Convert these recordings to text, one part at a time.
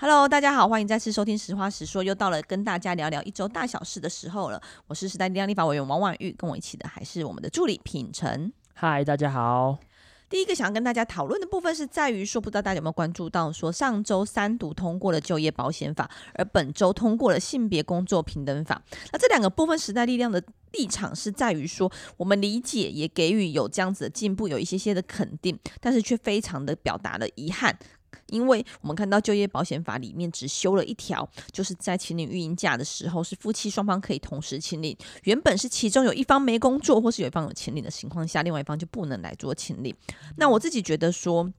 Hello，大家好，欢迎再次收听《实话实说》，又到了跟大家聊聊一周大小事的时候了。我是时代力量立法委员王婉玉，跟我一起的还是我们的助理品宸。嗨，大家好。第一个想要跟大家讨论的部分是在于说，不知道大家有没有关注到，说上周三读通过了就业保险法，而本周通过了性别工作平等法。那这两个部分，时代力量的立场是在于说，我们理解也给予有这样子的进步，有一些些的肯定，但是却非常的表达了遗憾。因为我们看到就业保险法里面只修了一条，就是在请领育婴假的时候，是夫妻双方可以同时请领。原本是其中有一方没工作，或是有一方有请领的情况下，另外一方就不能来做请领。那我自己觉得说。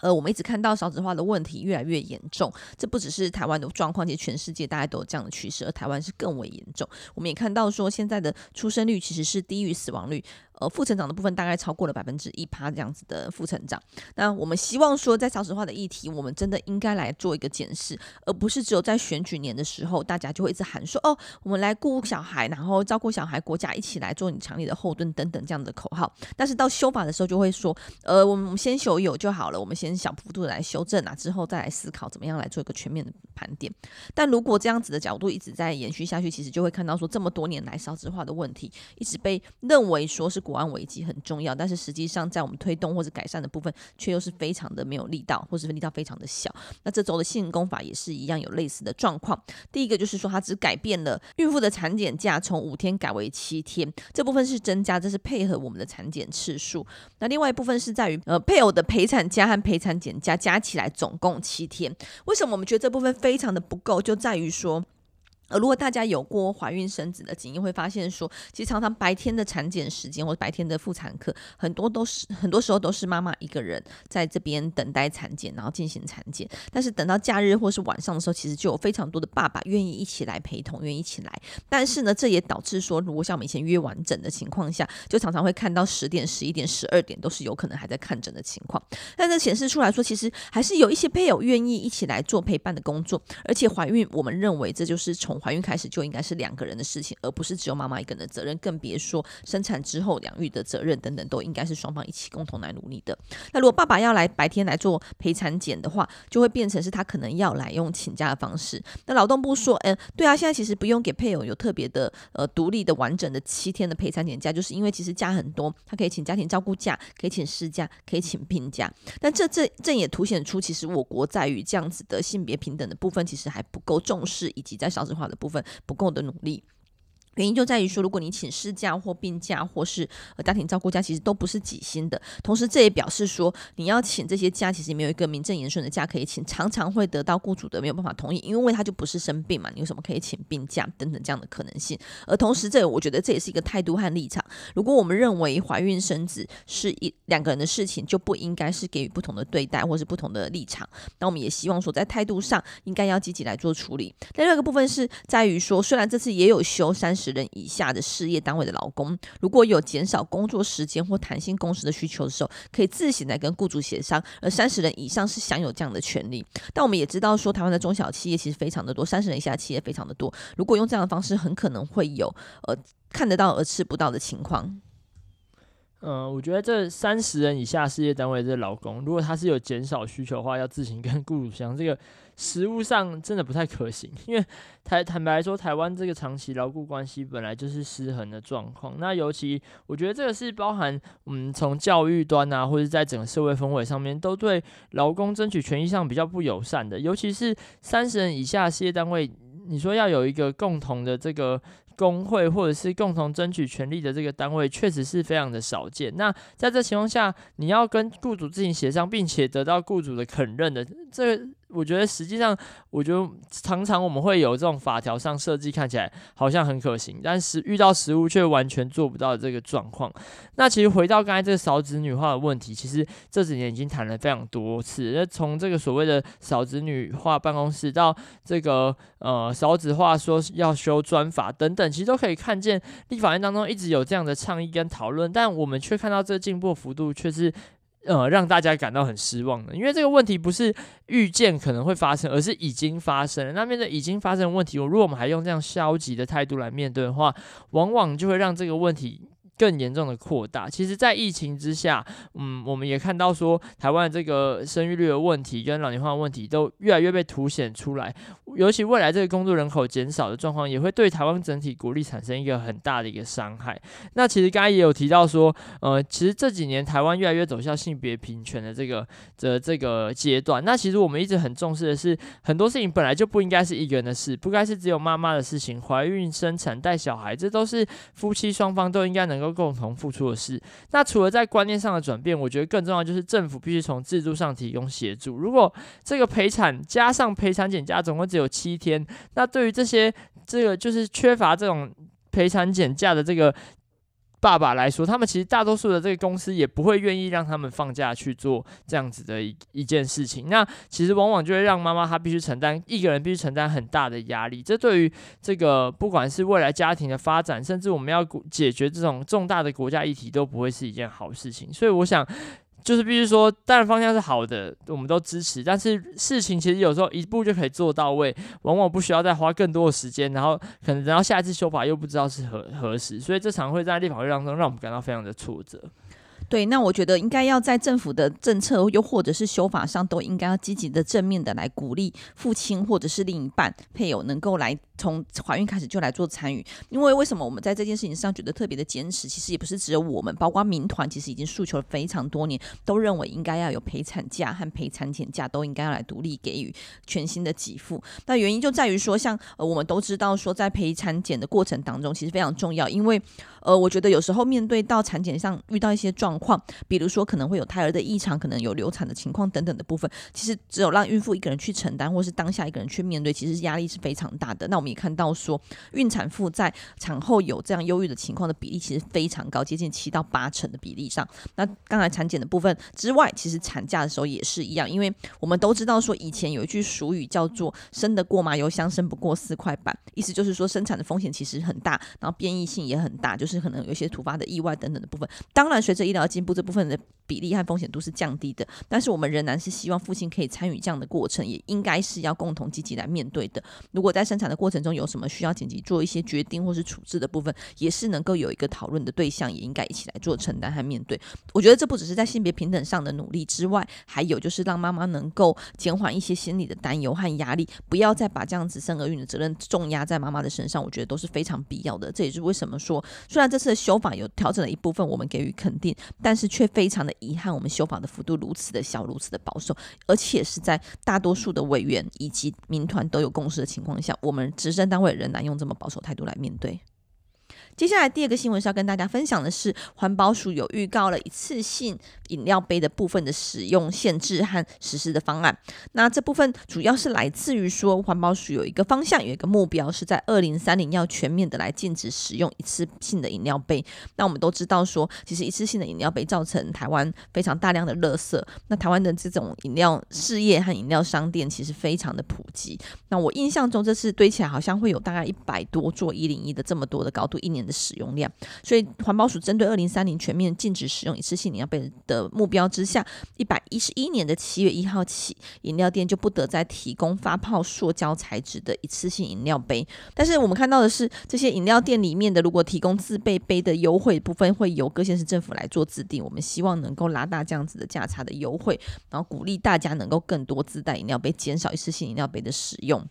呃，我们一直看到少子化的问题越来越严重，这不只是台湾的状况，其实全世界大家都有这样的趋势，而台湾是更为严重。我们也看到说，现在的出生率其实是低于死亡率，呃，负成长的部分大概超过了百分之一趴这样子的负成长。那我们希望说，在少子化的议题，我们真的应该来做一个检视，而不是只有在选举年的时候，大家就会一直喊说，哦，我们来顾小孩，然后照顾小孩，国家一起来做你强力的后盾等等这样的口号。但是到修法的时候，就会说，呃，我们先修有就好了，我们先。小幅度的来修正啊，之后再来思考怎么样来做一个全面的盘点。但如果这样子的角度一直在延续下去，其实就会看到说，这么多年来少子化的问题一直被认为说是国安危机很重要，但是实际上在我们推动或者改善的部分，却又是非常的没有力道，或是力道非常的小。那这周的性工法也是一样有类似的状况。第一个就是说，它只改变了孕妇的产检假从五天改为七天，这部分是增加，这是配合我们的产检次数。那另外一部分是在于呃配偶的陪产假和陪产产检假加起来总共七天，为什么我们觉得这部分非常的不够？就在于说。呃，如果大家有过怀孕生子的经验，会发现说，其实常常白天的产检时间或者白天的妇产科，很多都是很多时候都是妈妈一个人在这边等待产检，然后进行产检。但是等到假日或是晚上的时候，其实就有非常多的爸爸愿意一起来陪同，愿意一起来。但是呢，这也导致说，如果像我们以前约完诊的情况下，就常常会看到十点、十一点、十二点都是有可能还在看诊的情况。但这显示出来说，其实还是有一些配偶愿意一起来做陪伴的工作，而且怀孕，我们认为这就是从怀孕开始就应该是两个人的事情，而不是只有妈妈一个人的责任，更别说生产之后养育的责任等等，都应该是双方一起共同来努力的。那如果爸爸要来白天来做陪产检的话，就会变成是他可能要来用请假的方式。那劳动部说，嗯，对啊，现在其实不用给配偶有特别的呃独立的完整的七天的陪产检假，就是因为其实假很多，他可以请家庭照顾假，可以请事假，可以请病假。但这这这也凸显出，其实我国在于这样子的性别平等的部分，其实还不够重视，以及在少子化的部分。不够的努力。原因就在于说，如果你请事假或病假，或是呃家庭照顾假，其实都不是几薪的。同时，这也表示说，你要请这些假，其实没有一个名正言顺的假可以请，常常会得到雇主的没有办法同意，因为他就不是生病嘛，你有什么可以请病假等等这样的可能性。而同时，这我觉得这也是一个态度和立场。如果我们认为怀孕生子是一两个人的事情，就不应该是给予不同的对待或是不同的立场。那我们也希望说，在态度上应该要积极来做处理。另外一个部分是在于说，虽然这次也有修三十。十人以下的事业单位的劳工，如果有减少工作时间或弹性工时的需求的时候，可以自行来跟雇主协商。而三十人以上是享有这样的权利。但我们也知道说，台湾的中小企业其实非常的多，三十人以下的企业非常的多。如果用这样的方式，很可能会有呃看得到而吃不到的情况。嗯，我觉得这三十人以下事业单位的这劳工，如果他是有减少需求的话，要自行跟雇主商，这个实务上真的不太可行。因为台坦白来说，台湾这个长期劳雇关系本来就是失衡的状况。那尤其我觉得这个是包含，嗯，从教育端啊，或者在整个社会氛围上面，都对劳工争取权益上比较不友善的。尤其是三十人以下事业单位，你说要有一个共同的这个。工会或者是共同争取权利的这个单位，确实是非常的少见。那在这情况下，你要跟雇主自行协商，并且得到雇主的肯认的，这。我觉得实际上，我觉得常常我们会有这种法条上设计看起来好像很可行，但是遇到实务却完全做不到这个状况。那其实回到刚才这个少子女化的问题，其实这几年已经谈了非常多次。那从这个所谓的少子女化办公室到这个呃少子化说要修专法等等，其实都可以看见立法院当中一直有这样的倡议跟讨论，但我们却看到这个进步幅度却是。呃，让大家感到很失望的，因为这个问题不是预见可能会发生，而是已经发生了。那面对已经发生的问题，如果我们还用这样消极的态度来面对的话，往往就会让这个问题更严重的扩大。其实，在疫情之下，嗯，我们也看到说，台湾这个生育率的问题跟老龄化问题都越来越被凸显出来。尤其未来这个工作人口减少的状况，也会对台湾整体国力产生一个很大的一个伤害。那其实刚才也有提到说，呃，其实这几年台湾越来越走向性别平权的这个的这个阶段。那其实我们一直很重视的是，很多事情本来就不应该是一个人的事，不该是只有妈妈的事情。怀孕、生产、带小孩，这都是夫妻双方都应该能够共同付出的事。那除了在观念上的转变，我觉得更重要就是政府必须从制度上提供协助。如果这个陪产加上陪产检假总共只有七天，那对于这些这个就是缺乏这种陪产减价的这个。爸爸来说，他们其实大多数的这个公司也不会愿意让他们放假去做这样子的一一件事情。那其实往往就会让妈妈她必须承担一个人必须承担很大的压力。这对于这个不管是未来家庭的发展，甚至我们要解决这种重大的国家议题，都不会是一件好事情。所以我想。就是必须说，当然方向是好的，我们都支持。但是事情其实有时候一步就可以做到位，往往不需要再花更多的时间，然后可能等到下一次修法又不知道是何何时，所以这场会在立法会当中让我们感到非常的挫折。对，那我觉得应该要在政府的政策又或者是修法上，都应该要积极的、正面的来鼓励父亲或者是另一半配偶能够来。从怀孕开始就来做参与，因为为什么我们在这件事情上觉得特别的坚持？其实也不是只有我们，包括民团，其实已经诉求了非常多年，都认为应该要有陪产假和陪产检假，都应该要来独立给予全新的给付。那原因就在于说，像呃我们都知道说，在陪产检的过程当中，其实非常重要，因为呃我觉得有时候面对到产检上遇到一些状况，比如说可能会有胎儿的异常，可能有流产的情况等等的部分，其实只有让孕妇一个人去承担，或是当下一个人去面对，其实压力是非常大的。那我们也看到说，孕产妇在产后有这样忧郁的情况的比例其实非常高，接近七到八成的比例上。那刚才产检的部分之外，其实产假的时候也是一样，因为我们都知道说，以前有一句俗语叫做“生得过麻油香，生不过四块板”，意思就是说生产的风险其实很大，然后变异性也很大，就是可能有一些突发的意外等等的部分。当然，随着医疗进步，这部分的比例和风险都是降低的。但是我们仍然是希望父亲可以参与这样的过程，也应该是要共同积极来面对的。如果在生产的过程中有什么需要紧急做一些决定或是处置的部分，也是能够有一个讨论的对象，也应该一起来做承担和面对。我觉得这不只是在性别平等上的努力之外，还有就是让妈妈能够减缓一些心理的担忧和压力，不要再把这样子生儿育女的责任重压在妈妈的身上。我觉得都是非常必要的。这也是为什么说，虽然这次的修法有调整了一部分，我们给予肯定，但是却非常的遗憾，我们修法的幅度如此的小，如此的保守，而且是在大多数的委员以及民团都有共识的情况下，我们执政单位仍然用这么保守态度来面对。接下来第二个新闻是要跟大家分享的是，环保署有预告了一次性饮料杯的部分的使用限制和实施的方案。那这部分主要是来自于说，环保署有一个方向，有一个目标，是在二零三零要全面的来禁止使用一次性的饮料杯。那我们都知道说，其实一次性的饮料杯造成台湾非常大量的垃圾。那台湾的这种饮料事业和饮料商店其实非常的普及。那我印象中这次堆起来好像会有大概一百多座一零一的这么多的高度，一年。的使用量，所以环保署针对二零三零全面禁止使用一次性饮料杯的目标之下，一百一十一年的七月一号起，饮料店就不得再提供发泡塑胶材质的一次性饮料杯。但是我们看到的是，这些饮料店里面的如果提供自备杯的优惠部分，会由各县市政府来做制定。我们希望能够拉大这样子的价差的优惠，然后鼓励大家能够更多自带饮料杯，减少一次性饮料杯的使用。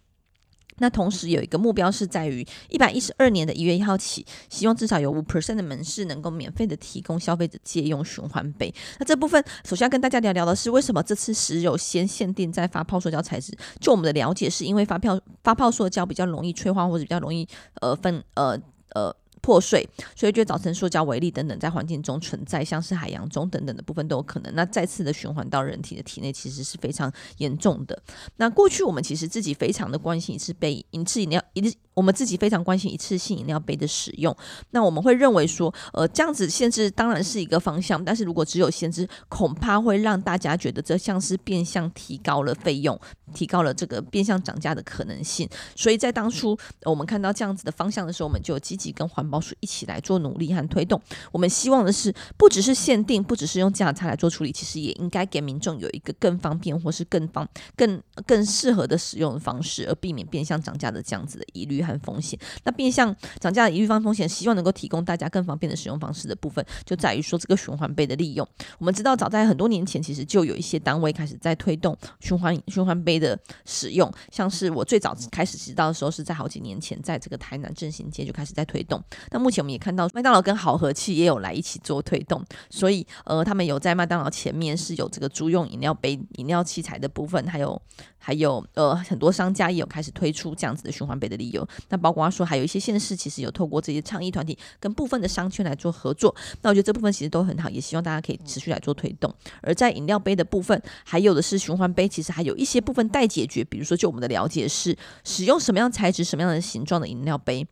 那同时有一个目标是在于一百一十二年的一月一号起，希望至少有五 percent 的门市能够免费的提供消费者借用循环杯。那这部分首先要跟大家聊聊的是，为什么这次石油先限定在发泡塑胶材质？就我们的了解，是因为发票发泡塑胶比较容易催化，或者比较容易呃分呃呃。破碎，所以就造成塑胶微粒等等在环境中存在，像是海洋中等等的部分都有可能。那再次的循环到人体的体内，其实是非常严重的。那过去我们其实自己非常的关心一次杯一次饮料一。我们自己非常关心一次性饮料杯的使用，那我们会认为说，呃，这样子限制当然是一个方向，但是如果只有限制，恐怕会让大家觉得这像是变相提高了费用，提高了这个变相涨价的可能性。所以在当初我们看到这样子的方向的时候，我们就积极跟环保署一起来做努力和推动。我们希望的是，不只是限定，不只是用价差来做处理，其实也应该给民众有一个更方便或是更方、更更适合的使用方式，而避免变相涨价的这样子的疑虑和风险。那变相涨价的疑虑方风险，希望能够提供大家更方便的使用方式的部分，就在于说这个循环杯的利用。我们知道，早在很多年前，其实就有一些单位开始在推动循环循环杯的使用，像是我最早开始知道的时候，是在好几年前，在这个台南振兴街就开始在推动。那目前我们也看到麦当劳跟好和气也有来一起做推动，所以呃，他们有在麦当劳前面是有这个租用饮料杯、饮料器材的部分，还有。还有呃，很多商家也有开始推出这样子的循环杯的利用。那包括说，还有一些县市其实有透过这些倡议团体跟部分的商圈来做合作。那我觉得这部分其实都很好，也希望大家可以持续来做推动。而在饮料杯的部分，还有的是循环杯，其实还有一些部分待解决。比如说，就我们的了解是，使用什么样材质、什么样的形状的饮料杯。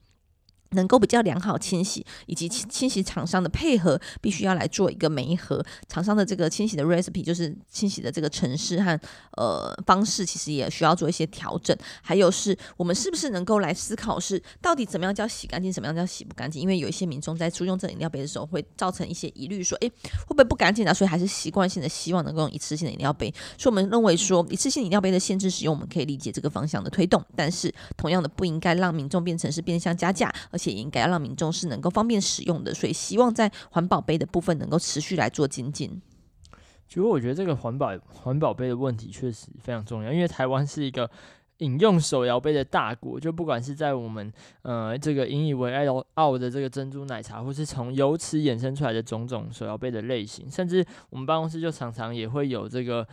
能够比较良好清洗，以及清清洗厂商的配合，必须要来做一个媒合。厂商的这个清洗的 recipe 就是清洗的这个程式和呃方式，其实也需要做一些调整。还有是我们是不是能够来思考是到底怎么样叫洗干净，怎么样叫洗不干净？因为有一些民众在租用这饮料杯的时候，会造成一些疑虑，说诶会不会不干净啊？所以还是习惯性的希望能够用一次性的饮料杯。所以我们认为说一次性饮料杯的限制使用，我们可以理解这个方向的推动，但是同样的不应该让民众变成是变相加价，而且应该要让民众是能够方便使用的，所以希望在环保杯的部分能够持续来做精进。其实我觉得这个环保环保杯的问题确实非常重要，因为台湾是一个饮用手摇杯的大国，就不管是在我们呃这个引以为傲的这个珍珠奶茶，或是从由此衍生出来的种种手摇杯的类型，甚至我们办公室就常常也会有这个。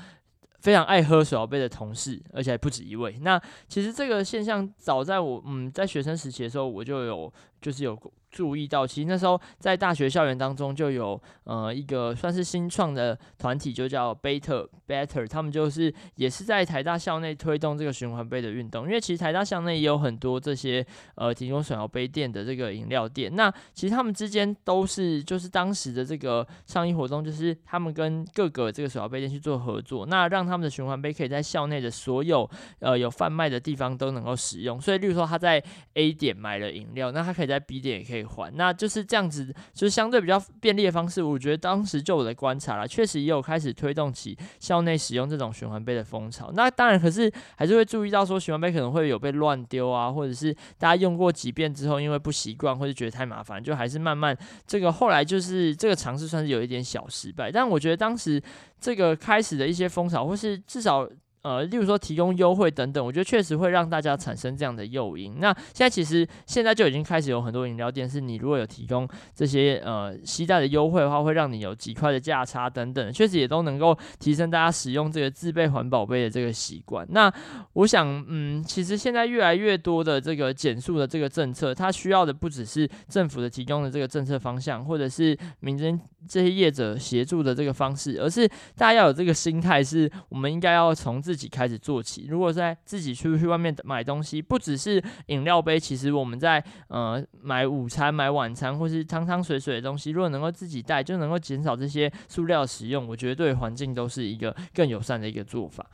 非常爱喝水摇杯的同事，而且还不止一位。那其实这个现象，早在我嗯在学生时期的时候，我就有就是有。注意到，其实那时候在大学校园当中就有呃一个算是新创的团体，就叫 Better Better，他们就是也是在台大校内推动这个循环杯的运动。因为其实台大校内也有很多这些呃提供手摇杯店的这个饮料店，那其实他们之间都是就是当时的这个倡议活动，就是他们跟各个这个手摇杯店去做合作，那让他们的循环杯可以在校内的所有呃有贩卖的地方都能够使用。所以，例如说他在 A 点买了饮料，那他可以在 B 点也可以。还，那就是这样子，就是相对比较便利的方式。我觉得当时就我的观察啦，确实也有开始推动起校内使用这种循环杯的风潮。那当然，可是还是会注意到说，循环杯可能会有被乱丢啊，或者是大家用过几遍之后，因为不习惯或者觉得太麻烦，就还是慢慢这个后来就是这个尝试算是有一点小失败。但我觉得当时这个开始的一些风潮，或是至少。呃，例如说提供优惠等等，我觉得确实会让大家产生这样的诱因。那现在其实现在就已经开始有很多饮料店，是你如果有提供这些呃携带的优惠的话，会让你有几块的价差等等，确实也都能够提升大家使用这个自备环保杯的这个习惯。那我想，嗯，其实现在越来越多的这个减塑的这个政策，它需要的不只是政府的提供的这个政策方向，或者是民间这些业者协助的这个方式，而是大家要有这个心态，是我们应该要从自己。开始做起。如果在自己出去外面买东西，不只是饮料杯，其实我们在呃买午餐、买晚餐或是汤汤水水的东西，如果能够自己带，就能够减少这些塑料使用。我觉得对环境都是一个更友善的一个做法。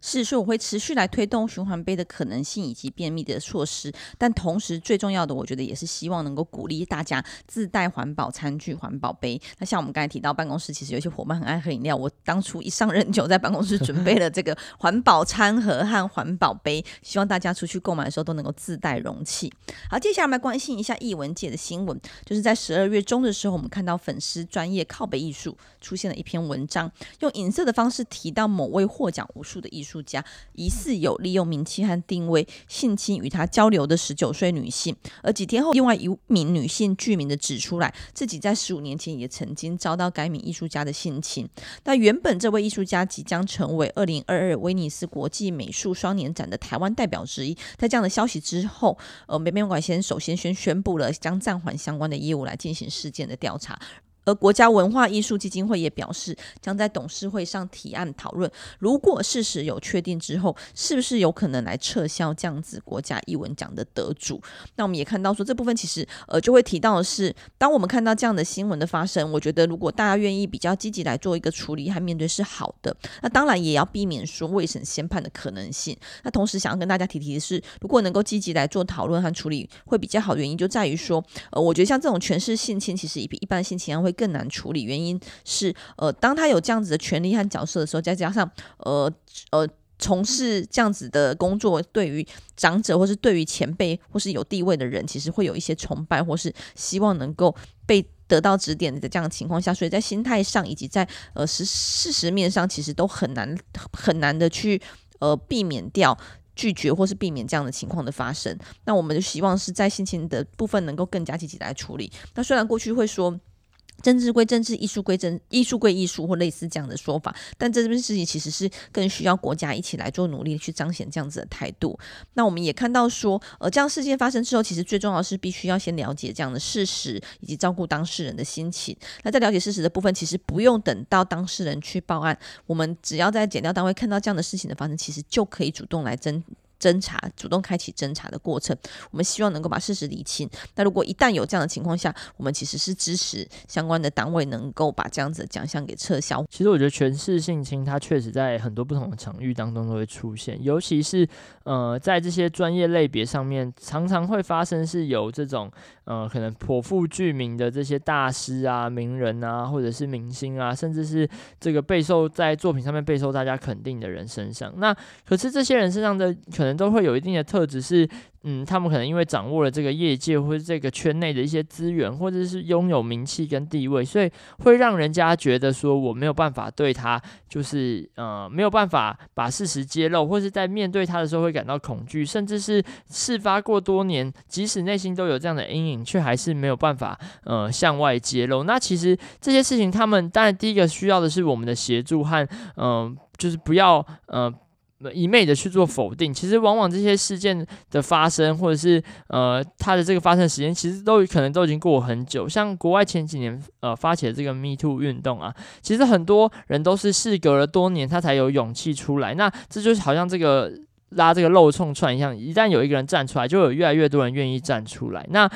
是说我会持续来推动循环杯的可能性以及便秘的措施，但同时最重要的，我觉得也是希望能够鼓励大家自带环保餐具、环保杯。那像我们刚才提到，办公室其实有些伙伴很爱喝饮料，我当初一上任就在办公室准备了这个环保餐盒和环保杯，希望大家出去购买的时候都能够自带容器。好，接下来我们来关心一下艺文界的新闻，就是在十二月中的时候，我们看到粉丝专业靠北艺术出现了一篇文章，用影色的方式提到某位获奖无数的艺术。艺术家疑似有利用名气和定位性侵与他交流的十九岁女性，而几天后，另外一名女性具名的指出来，自己在十五年前也曾经遭到该名艺术家的性侵。那原本这位艺术家即将成为二零二二威尼斯国际美术双年展的台湾代表之一，在这样的消息之后，呃，北美馆先首先先宣布了将暂缓相关的业务来进行事件的调查。而国家文化艺术基金会也表示，将在董事会上提案讨论，如果事实有确定之后，是不是有可能来撤销这样子国家艺文奖的得主？那我们也看到说，这部分其实呃就会提到的是，当我们看到这样的新闻的发生，我觉得如果大家愿意比较积极来做一个处理和面对是好的。那当然也要避免说未审先判的可能性。那同时想要跟大家提提的是，如果能够积极来做讨论和处理，会比较好。原因就在于说，呃，我觉得像这种权势性侵，其实比一般性侵案会更难处理。原因是，呃，当他有这样子的权利和角色的时候，再加上，呃呃，从事这样子的工作，对于长者或是对于前辈或是有地位的人，其实会有一些崇拜，或是希望能够被得到指点的这样的情况下，所以在心态上以及在呃实事实面上，其实都很难很难的去呃避免掉。拒绝或是避免这样的情况的发生，那我们就希望是在心情的部分能够更加积极来处理。那虽然过去会说。政治归政治，艺术归政，艺术归艺术，或类似这样的说法，但这件事情其实是更需要国家一起来做努力去彰显这样子的态度。那我们也看到说，呃，这样事件发生之后，其实最重要是必须要先了解这样的事实，以及照顾当事人的心情。那在了解事实的部分，其实不用等到当事人去报案，我们只要在检调单位看到这样的事情的发生，其实就可以主动来侦。侦查，主动开启侦查的过程，我们希望能够把事实理清。那如果一旦有这样的情况下，我们其实是支持相关的单位能够把这样子的奖项给撤销。其实我觉得权势性侵它确实在很多不同的场域当中都会出现，尤其是呃在这些专业类别上面，常常会发生是有这种呃可能颇负巨名的这些大师啊、名人啊，或者是明星啊，甚至是这个备受在作品上面备受大家肯定的人身上。那可是这些人身上的可能。都会有一定的特质，是嗯，他们可能因为掌握了这个业界或者这个圈内的一些资源，或者是拥有名气跟地位，所以会让人家觉得说我没有办法对他，就是呃没有办法把事实揭露，或是在面对他的时候会感到恐惧，甚至是事发过多年，即使内心都有这样的阴影，却还是没有办法呃向外揭露。那其实这些事情，他们当然第一个需要的是我们的协助和嗯、呃，就是不要呃。一昧的去做否定，其实往往这些事件的发生，或者是呃它的这个发生时间，其实都可能都已经过很久。像国外前几年呃发起的这个 Me Too 运动啊，其实很多人都是事隔了多年，他才有勇气出来。那这就是好像这个拉这个肉冲串一样，一旦有一个人站出来，就有越来越多人愿意站出来。那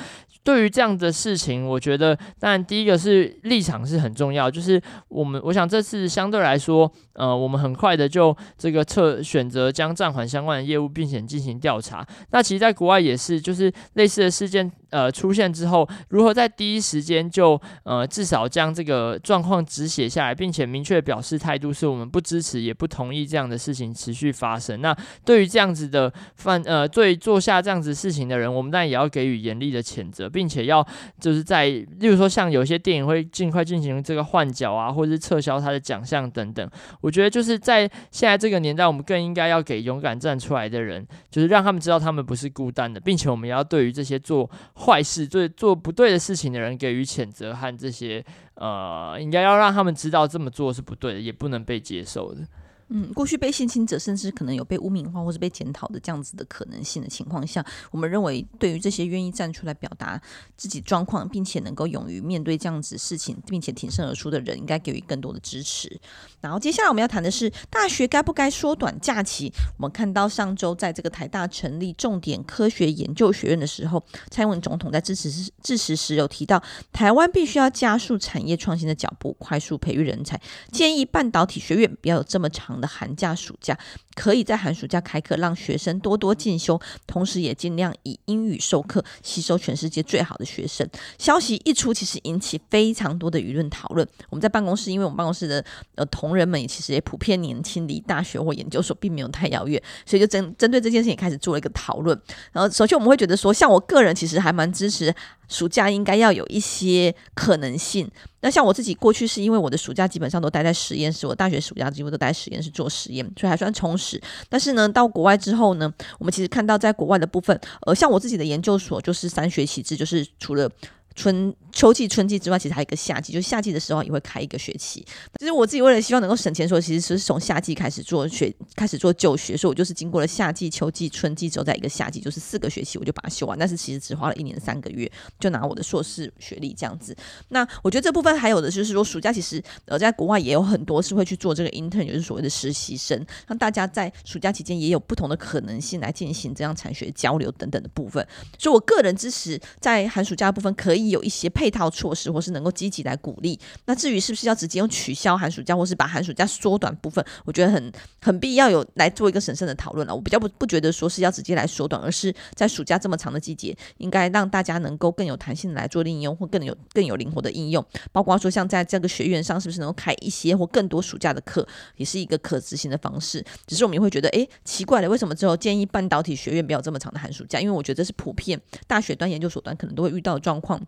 对于这样的事情，我觉得但第一个是立场是很重要，就是我们我想这次相对来说，呃，我们很快的就这个撤选择将暂缓相关的业务，并且进行调查。那其实，在国外也是，就是类似的事件呃出现之后，如何在第一时间就呃至少将这个状况止血下来，并且明确表示态度，是我们不支持也不同意这样的事情持续发生。那对于这样子的犯呃对做下这样子事情的人，我们当然也要给予严厉的谴责。并且要就是在，例如说像有些电影会尽快进行这个换角啊，或者是撤销他的奖项等等。我觉得就是在现在这个年代，我们更应该要给勇敢站出来的人，就是让他们知道他们不是孤单的，并且我们要对于这些做坏事、做做不对的事情的人给予谴责和这些呃，应该要让他们知道这么做是不对的，也不能被接受的。嗯，过去被性侵者甚至可能有被污名化或是被检讨的这样子的可能性的情况下，我们认为对于这些愿意站出来表达自己状况，并且能够勇于面对这样子事情，并且挺身而出的人，应该给予更多的支持。然后接下来我们要谈的是大学该不该缩短假期？我们看到上周在这个台大成立重点科学研究学院的时候，蔡英文总统在致辞致辞时有提到，台湾必须要加速产业创新的脚步，快速培育人才，建议半导体学院不要有这么长。的寒假、暑假，可以在寒暑假开课，让学生多多进修，同时也尽量以英语授课，吸收全世界最好的学生。消息一出，其实引起非常多的舆论讨论。我们在办公室，因为我们办公室的呃同仁们也其实也普遍年轻，离大学或研究所并没有太遥远，所以就针针对这件事情开始做了一个讨论。然后，首先我们会觉得说，像我个人其实还蛮支持。暑假应该要有一些可能性。那像我自己过去是因为我的暑假基本上都待在实验室，我大学暑假几乎都待在实验室做实验，所以还算充实。是但是呢，到国外之后呢，我们其实看到在国外的部分，呃，像我自己的研究所就是三学期制，就是除了春秋季、春季之外，其实还有一个夏季，就夏季的时候也会开一个学期。其实我自己为了希望能够省钱，说其实是从夏季开始做学，开始做就学，所以我就是经过了夏季、秋季、春季之后，在一个夏季，就是四个学期，我就把它修完。但是其实只花了一年三个月，就拿我的硕士学历这样子。那我觉得这部分还有的就是说，暑假其实呃在国外也有很多是会去做这个 intern，就是所谓的实习生，让大家在暑假期间也有不同的可能性来进行这样产学交流等等的部分。所以我个人支持在寒暑假部分可以有一些配套措施，或是能够积极来鼓励。那至于是不是要直接用取消寒暑假，或是把寒暑假缩短部分，我觉得很很必要有来做一个审慎的讨论了。我比较不不觉得说是要直接来缩短，而是在暑假这么长的季节，应该让大家能够更有弹性的来做应用，或更有更有灵活的应用。包括说像在这个学院上，是不是能够开一些或更多暑假的课，也是一个可执行的方式。只是我们也会觉得，诶，奇怪了，为什么之后建议半导体学院不要这么长的寒暑假？因为我觉得这是普遍大学端、研究所端可能都会遇到的状况。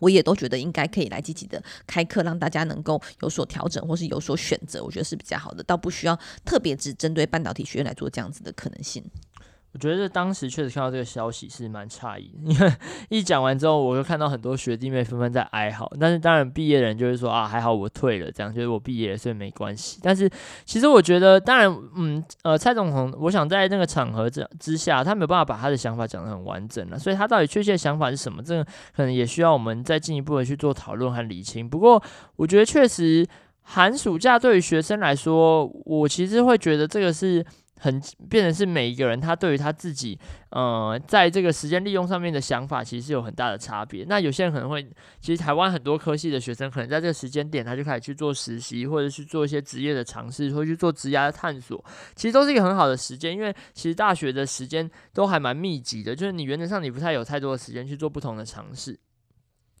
我也都觉得应该可以来积极的开课，让大家能够有所调整或是有所选择，我觉得是比较好的，倒不需要特别只针对半导体学院来做这样子的可能性。我觉得当时确实看到这个消息是蛮诧异，因为 一讲完之后，我就看到很多学弟妹纷纷在哀嚎。但是当然，毕业的人就是说啊，还好我退了，这样就是我毕业了，所以没关系。但是其实我觉得，当然，嗯，呃，蔡总统，我想在那个场合之之下，他没有办法把他的想法讲得很完整了，所以他到底确切想法是什么，这个可能也需要我们再进一步的去做讨论和理清。不过，我觉得确实寒暑假对于学生来说，我其实会觉得这个是。很变成是每一个人他对于他自己，呃，在这个时间利用上面的想法，其实是有很大的差别。那有些人可能会，其实台湾很多科系的学生，可能在这个时间点，他就开始去做实习，或者去做一些职业的尝试，或去做职业的探索，其实都是一个很好的时间，因为其实大学的时间都还蛮密集的，就是你原则上你不太有太多的时间去做不同的尝试。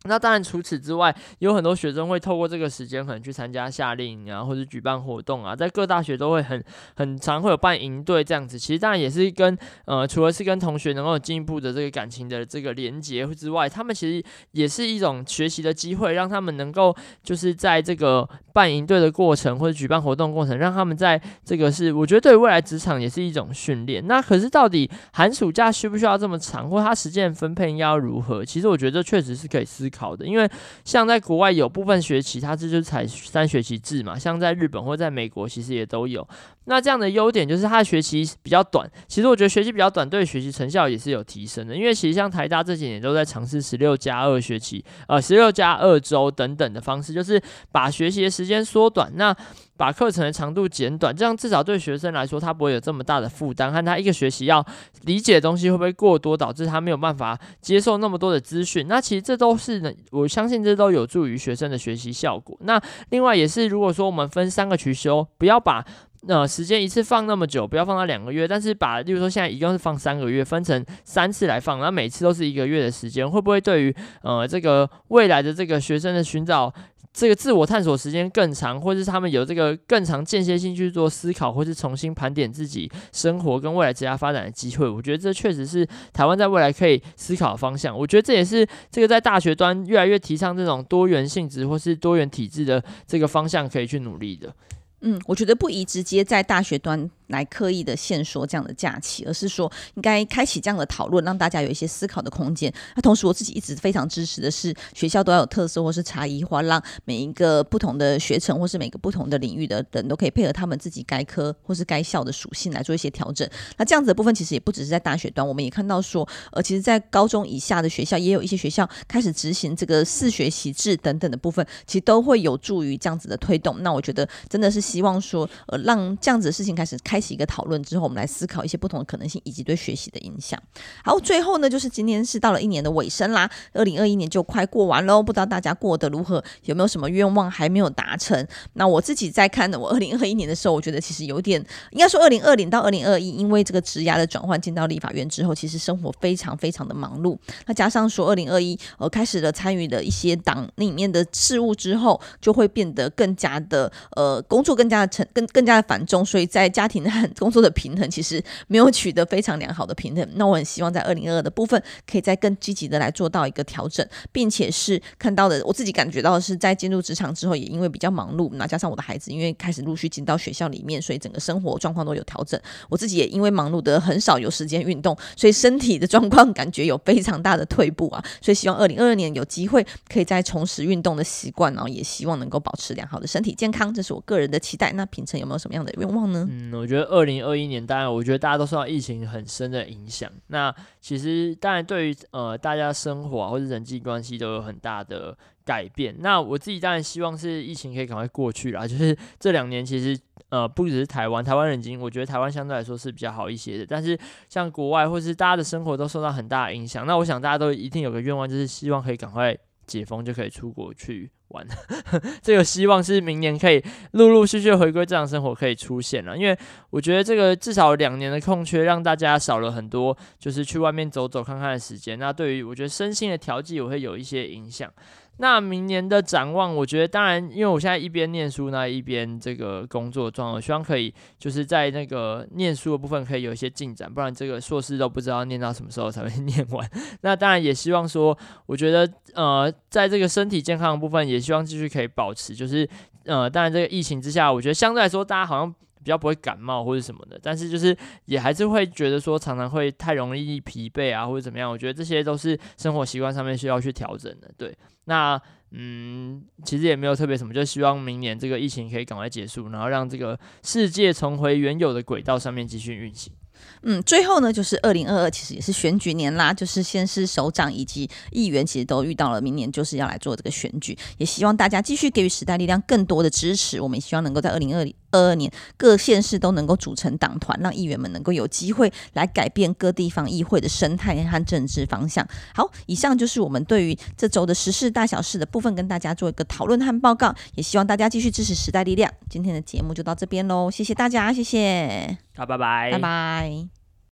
那当然，除此之外，有很多学生会透过这个时间，可能去参加夏令营啊，或者举办活动啊，在各大学都会很很常会有办营队这样子。其实当然也是跟呃，除了是跟同学能够进一步的这个感情的这个连结之外，他们其实也是一种学习的机会，让他们能够就是在这个办营队的过程或者举办活动过程，让他们在这个是我觉得对未来职场也是一种训练。那可是到底寒暑假需不需要这么长，或他时间分配要如何？其实我觉得这确实是可以思。考的，因为像在国外有部分学期，它这就是采三学期制嘛。像在日本或在美国，其实也都有。那这样的优点就是它的学期比较短。其实我觉得学期比较短，对学习成效也是有提升的。因为其实像台大这几年都在尝试十六加二学期，呃，十六加二周等等的方式，就是把学习的时间缩短。那把课程的长度减短，这样至少对学生来说，他不会有这么大的负担，和他一个学习要理解的东西会不会过多，导致他没有办法接受那么多的资讯。那其实这都是呢，我相信这都有助于学生的学习效果。那另外也是，如果说我们分三个取修，不要把呃时间一次放那么久，不要放到两个月，但是把，例如说现在一共是放三个月，分成三次来放，那每次都是一个月的时间，会不会对于呃这个未来的这个学生的寻找？这个自我探索时间更长，或是他们有这个更长间歇性去做思考，或是重新盘点自己生活跟未来职业发展的机会。我觉得这确实是台湾在未来可以思考的方向。我觉得这也是这个在大学端越来越提倡这种多元性质或是多元体制的这个方向可以去努力的。嗯，我觉得不宜直接在大学端。来刻意的限缩这样的假期，而是说应该开启这样的讨论，让大家有一些思考的空间。那同时，我自己一直非常支持的是，学校都要有特色或是差异化，让每一个不同的学程或是每个不同的领域的人都可以配合他们自己该科或是该校的属性来做一些调整。那这样子的部分其实也不只是在大学端，我们也看到说，呃，其实，在高中以下的学校也有一些学校开始执行这个四学习制等等的部分，其实都会有助于这样子的推动。那我觉得真的是希望说，呃，让这样子的事情开始开。一个讨论之后，我们来思考一些不同的可能性以及对学习的影响。好，最后呢，就是今天是到了一年的尾声啦，二零二一年就快过完喽。不知道大家过得如何，有没有什么愿望还没有达成？那我自己在看我二零二一年的时候，我觉得其实有点，应该说二零二零到二零二一，因为这个职涯的转换进到立法院之后，其实生活非常非常的忙碌。那加上说二零二一，呃，开始了参与了一些党里面的事务之后，就会变得更加的呃，工作更加的沉，更更加的繁重，所以在家庭。工作的平衡，其实没有取得非常良好的平衡。那我很希望在二零二二的部分，可以再更积极的来做到一个调整，并且是看到的，我自己感觉到的是在进入职场之后，也因为比较忙碌，那加上我的孩子因为开始陆续进到学校里面，所以整个生活状况都有调整。我自己也因为忙碌的很少有时间运动，所以身体的状况感觉有非常大的退步啊。所以希望二零二二年有机会可以再重拾运动的习惯，然后也希望能够保持良好的身体健康，这是我个人的期待。那平成有没有什么样的愿望呢？嗯，我觉得二零二一年，当然我觉得大家都受到疫情很深的影响。那其实当然对于呃大家生活啊或者人际关系都有很大的改变。那我自己当然希望是疫情可以赶快过去啦。就是这两年其实呃不只是台湾，台湾人已经我觉得台湾相对来说是比较好一些的。但是像国外或是大家的生活都受到很大影响。那我想大家都一定有个愿望，就是希望可以赶快解封，就可以出国去。玩，这个希望是明年可以陆陆续续回归正常生活可以出现了，因为我觉得这个至少两年的空缺让大家少了很多，就是去外面走走看看的时间。那对于我觉得身心的调剂，我会有一些影响。那明年的展望，我觉得当然，因为我现在一边念书呢，一边这个工作状况，希望可以就是在那个念书的部分可以有一些进展，不然这个硕士都不知道念到什么时候才会念完。那当然也希望说，我觉得呃，在这个身体健康的部分，也希望继续可以保持，就是呃，当然这个疫情之下，我觉得相对来说大家好像。比较不会感冒或者什么的，但是就是也还是会觉得说常常会太容易疲惫啊，或者怎么样。我觉得这些都是生活习惯上面需要去调整的。对，那嗯，其实也没有特别什么，就希望明年这个疫情可以赶快结束，然后让这个世界重回原有的轨道上面继续运行。嗯，最后呢，就是二零二二，其实也是选举年啦，就是先是首长以及议员，其实都遇到了明年就是要来做这个选举，也希望大家继续给予时代力量更多的支持。我们也希望能够在二零二二年各县市都能够组成党团，让议员们能够有机会来改变各地方议会的生态和政治方向。好，以上就是我们对于这周的时事大小事的部分，跟大家做一个讨论和报告，也希望大家继续支持时代力量。今天的节目就到这边喽，谢谢大家，谢谢，好，拜拜，拜拜。